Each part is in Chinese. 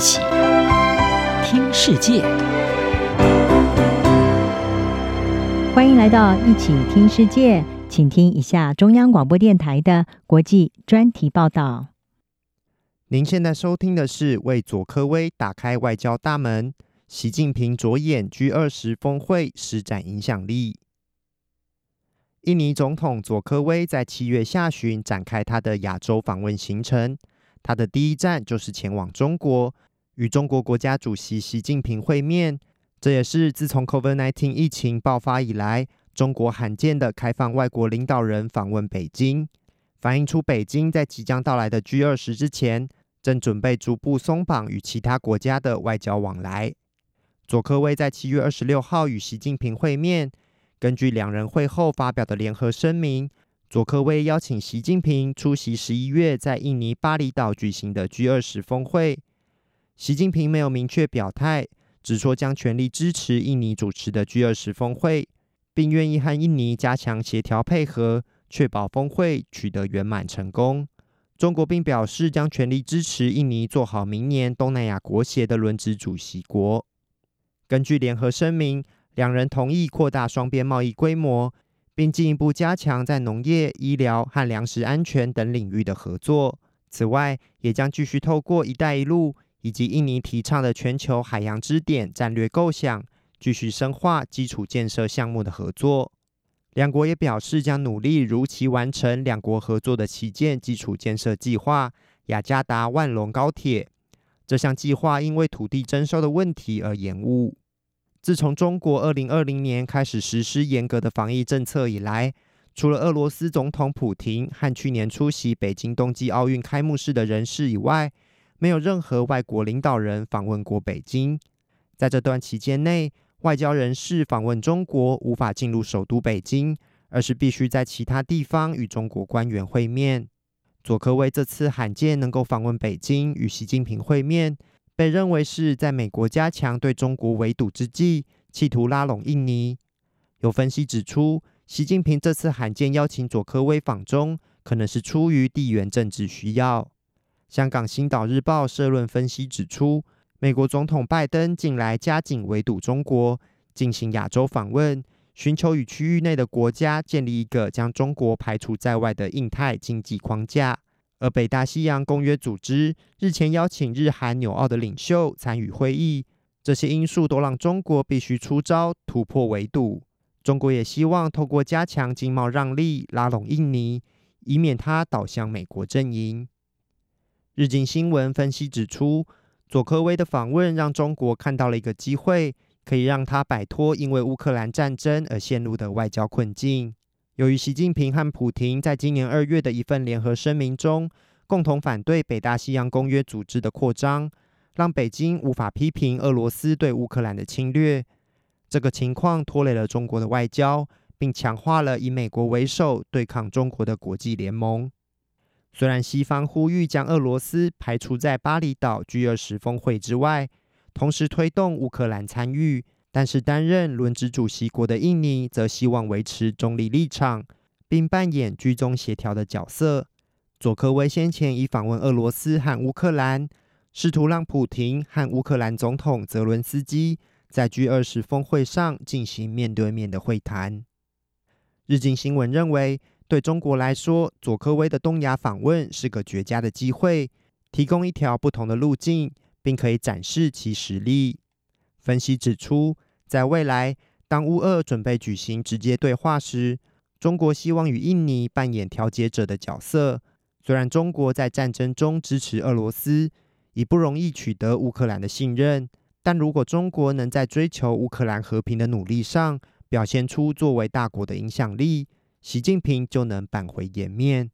起听世界，欢迎来到一起听世界，请听一下中央广播电台的国际专题报道。您现在收听的是为佐科威打开外交大门，习近平着眼 G 二十峰会施展影响力。印尼总统佐科威在七月下旬展开他的亚洲访问行程，他的第一站就是前往中国，与中国国家主席习近平会面。这也是自从 COVID-19 疫情爆发以来，中国罕见的开放外国领导人访问北京，反映出北京在即将到来的 G 二十之前，正准备逐步松绑与其他国家的外交往来。佐科威在七月二十六号与习近平会面。根据两人会后发表的联合声明，佐科威邀请习近平出席十一月在印尼巴厘岛举行的 G 二十峰会。习近平没有明确表态，只说将全力支持印尼主持的 G 二十峰会，并愿意和印尼加强协调配合，确保峰会取得圆满成功。中国并表示将全力支持印尼做好明年东南亚国协的轮值主席国。根据联合声明。两人同意扩大双边贸易规模，并进一步加强在农业、医疗和粮食安全等领域的合作。此外，也将继续透过“一带一路”以及印尼提倡的全球海洋支点战略构想，继续深化基础建设项目的合作。两国也表示将努力如期完成两国合作的旗舰基础建设计划——雅加达万隆高铁。这项计划因为土地征收的问题而延误。自从中国二零二零年开始实施严格的防疫政策以来，除了俄罗斯总统普廷和去年出席北京冬季奥运开幕式的人士以外，没有任何外国领导人访问过北京。在这段期间内，外交人士访问中国无法进入首都北京，而是必须在其他地方与中国官员会面。佐科威这次罕见能够访问北京与习近平会面。被认为是在美国加强对中国围堵之际，企图拉拢印尼。有分析指出，习近平这次罕见邀请佐科威访中，可能是出于地缘政治需要。香港《星岛日报》社论分析指出，美国总统拜登近来加紧围堵中国，进行亚洲访问，寻求与区域内的国家建立一个将中国排除在外的印太经济框架。而北大西洋公约组织日前邀请日韩纽澳的领袖参与会议，这些因素都让中国必须出招突破围堵。中国也希望透过加强经贸让利拉拢印尼，以免它倒向美国阵营。日经新闻分析指出，佐科威的访问让中国看到了一个机会，可以让他摆脱因为乌克兰战争而陷入的外交困境。由于习近平和普亭在今年二月的一份联合声明中，共同反对北大西洋公约组织的扩张，让北京无法批评俄罗斯对乌克兰的侵略。这个情况拖累了中国的外交，并强化了以美国为首对抗中国的国际联盟。虽然西方呼吁将俄罗斯排除在巴厘岛 G 二十峰会之外，同时推动乌克兰参与。但是担任轮值主席国的印尼则希望维持中立立场，并扮演居中协调的角色。佐科威先前已访问俄罗斯和乌克兰，试图让普廷和乌克兰总统泽伦斯基在 G 二十峰会上进行面对面的会谈。日经新闻认为，对中国来说，佐科威的东亚访问是个绝佳的机会，提供一条不同的路径，并可以展示其实力。分析指出，在未来，当乌俄准备举行直接对话时，中国希望与印尼扮演调解者的角色。虽然中国在战争中支持俄罗斯，已不容易取得乌克兰的信任，但如果中国能在追求乌克兰和平的努力上表现出作为大国的影响力，习近平就能扳回颜面。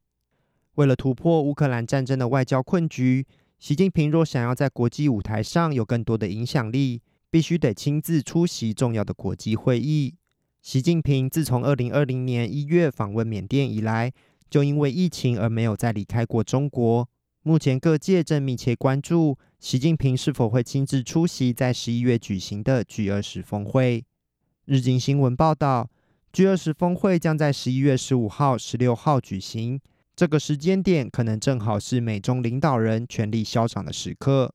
为了突破乌克兰战争的外交困局，习近平若想要在国际舞台上有更多的影响力，必须得亲自出席重要的国际会议。习近平自从二零二零年一月访问缅甸以来，就因为疫情而没有再离开过中国。目前各界正密切关注习近平是否会亲自出席在十一月举行的 G 二十峰会。日经新闻报道，G 二十峰会将在十一月十五号、十六号举行，这个时间点可能正好是美中领导人权力消长的时刻。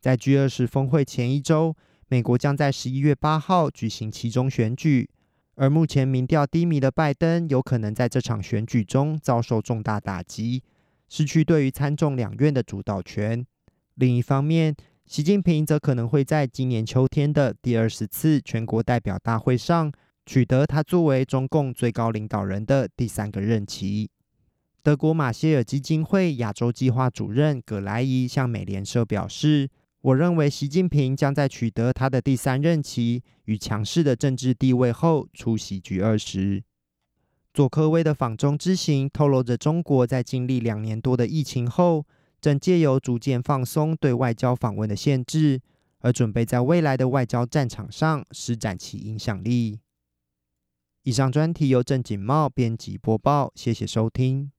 在 G 二十峰会前一周，美国将在十一月八号举行期中选举，而目前民调低迷的拜登，有可能在这场选举中遭受重大打击，失去对于参众两院的主导权。另一方面，习近平则可能会在今年秋天的第二十次全国代表大会上，取得他作为中共最高领导人的第三个任期。德国马歇尔基金会亚洲计划主任葛莱伊向美联社表示：“我认为习近平将在取得他的第三任期与强势的政治地位后出席 G20。”佐科威的访中之行透露着中国在经历两年多的疫情后，正借由逐渐放松对外交访问的限制，而准备在未来的外交战场上施展其影响力。以上专题由郑锦茂编辑播报，谢谢收听。